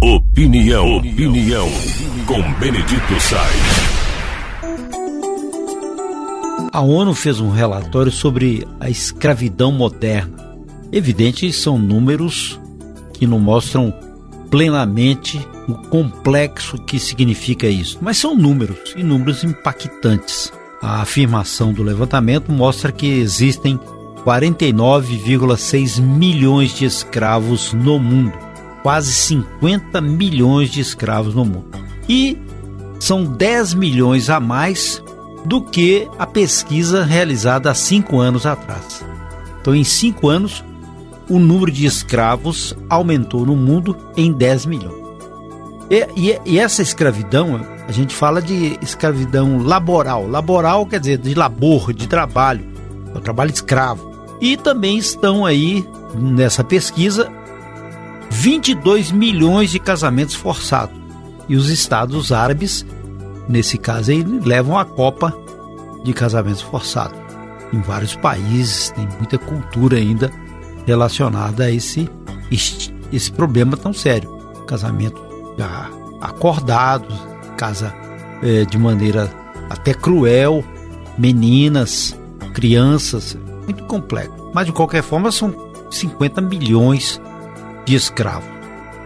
Opinião, opinião, com Benedito Sainz. A ONU fez um relatório sobre a escravidão moderna. Evidente, são números que não mostram plenamente o complexo que significa isso, mas são números e números impactantes. A afirmação do levantamento mostra que existem 49,6 milhões de escravos no mundo, quase 50 milhões de escravos no mundo. E são 10 milhões a mais do que a pesquisa realizada há cinco anos atrás. Então, em cinco anos, o número de escravos aumentou no mundo em 10 milhões. E, e, e, essa escravidão, a gente fala de escravidão laboral. Laboral quer dizer de labor, de trabalho, o trabalho escravo. E também estão aí nessa pesquisa 22 milhões de casamentos forçados. E os estados árabes, nesse caso aí, levam a copa de casamentos forçados. Em vários países tem muita cultura ainda relacionada a esse, esse problema tão sério. Casamento acordados, casa é, de maneira até cruel, meninas, crianças, muito complexo. Mas de qualquer forma são 50 milhões de escravos,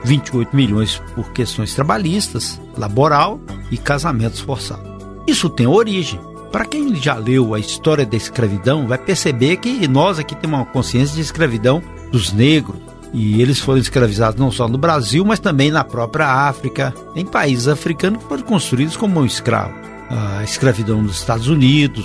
28 milhões por questões trabalhistas, laboral e casamentos forçados. Isso tem origem. Para quem já leu a história da escravidão, vai perceber que nós aqui temos uma consciência de escravidão dos negros, e eles foram escravizados não só no Brasil, mas também na própria África, em países africanos que foram construídos como escravos. A escravidão nos Estados Unidos,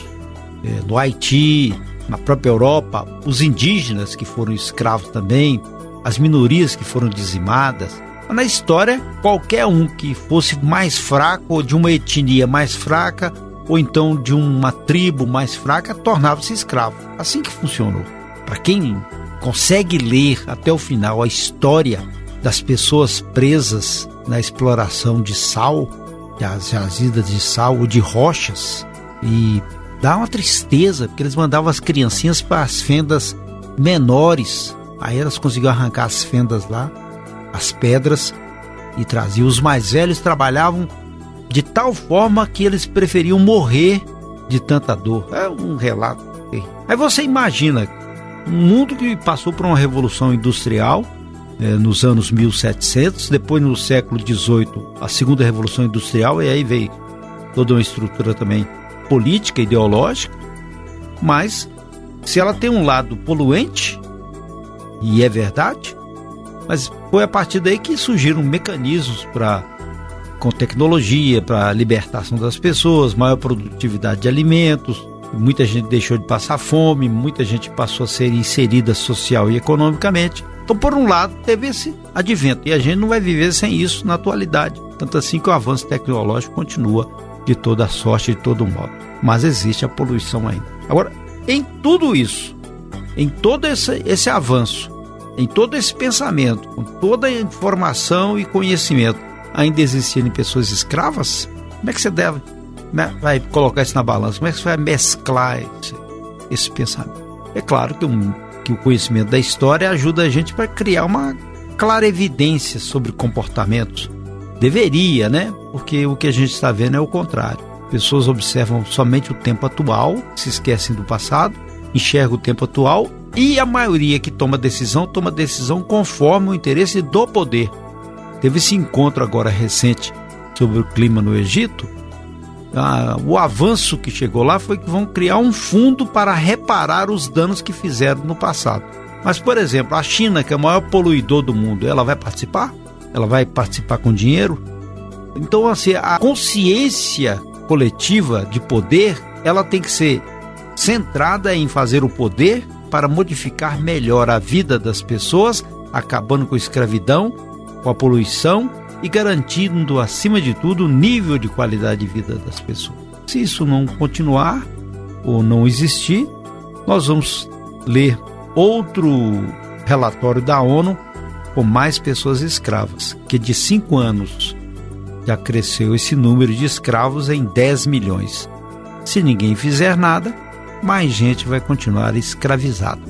é, no Haiti, na própria Europa, os indígenas que foram escravos também, as minorias que foram dizimadas. Na história, qualquer um que fosse mais fraco ou de uma etnia mais fraca, ou então de uma tribo mais fraca, tornava-se escravo. Assim que funcionou. Para quem consegue ler até o final a história das pessoas presas na exploração de sal, das jazidas de sal ou de rochas, e dá uma tristeza, porque eles mandavam as criancinhas para as fendas menores, aí elas conseguiam arrancar as fendas lá, as pedras, e traziam. Os mais velhos trabalhavam de tal forma que eles preferiam morrer de tanta dor. É um relato. Aí você imagina um mundo que passou por uma revolução industrial é, nos anos 1700, depois no século 18 a segunda revolução industrial e aí veio toda uma estrutura também política, ideológica, mas se ela tem um lado poluente e é verdade, mas foi a partir daí que surgiram mecanismos para com tecnologia para libertação das pessoas, maior produtividade de alimentos, muita gente deixou de passar fome, muita gente passou a ser inserida social e economicamente. Então, por um lado, teve esse advento e a gente não vai viver sem isso na atualidade. Tanto assim que o avanço tecnológico continua de toda sorte, de todo modo. Mas existe a poluição ainda. Agora, em tudo isso, em todo esse, esse avanço, em todo esse pensamento, com toda a informação e conhecimento, ainda existirem pessoas escravas? Como é que você deve né, vai colocar isso na balança? Como é que você vai mesclar esse, esse pensamento? É claro que, um, que o conhecimento da história ajuda a gente para criar uma clara evidência sobre comportamentos. Deveria, né? Porque o que a gente está vendo é o contrário. Pessoas observam somente o tempo atual, se esquecem do passado, enxergam o tempo atual e a maioria que toma decisão toma decisão conforme o interesse do poder. Teve esse encontro agora recente sobre o clima no Egito ah, o avanço que chegou lá foi que vão criar um fundo para reparar os danos que fizeram no passado. Mas, por exemplo, a China, que é o maior poluidor do mundo, ela vai participar? Ela vai participar com dinheiro? Então, assim, a consciência coletiva de poder, ela tem que ser centrada em fazer o poder para modificar melhor a vida das pessoas, acabando com a escravidão, com a poluição e garantindo, acima de tudo, o nível de qualidade de vida das pessoas. Se isso não continuar ou não existir, nós vamos ler outro relatório da ONU com mais pessoas escravas, que de cinco anos já cresceu esse número de escravos em 10 milhões. Se ninguém fizer nada, mais gente vai continuar escravizada.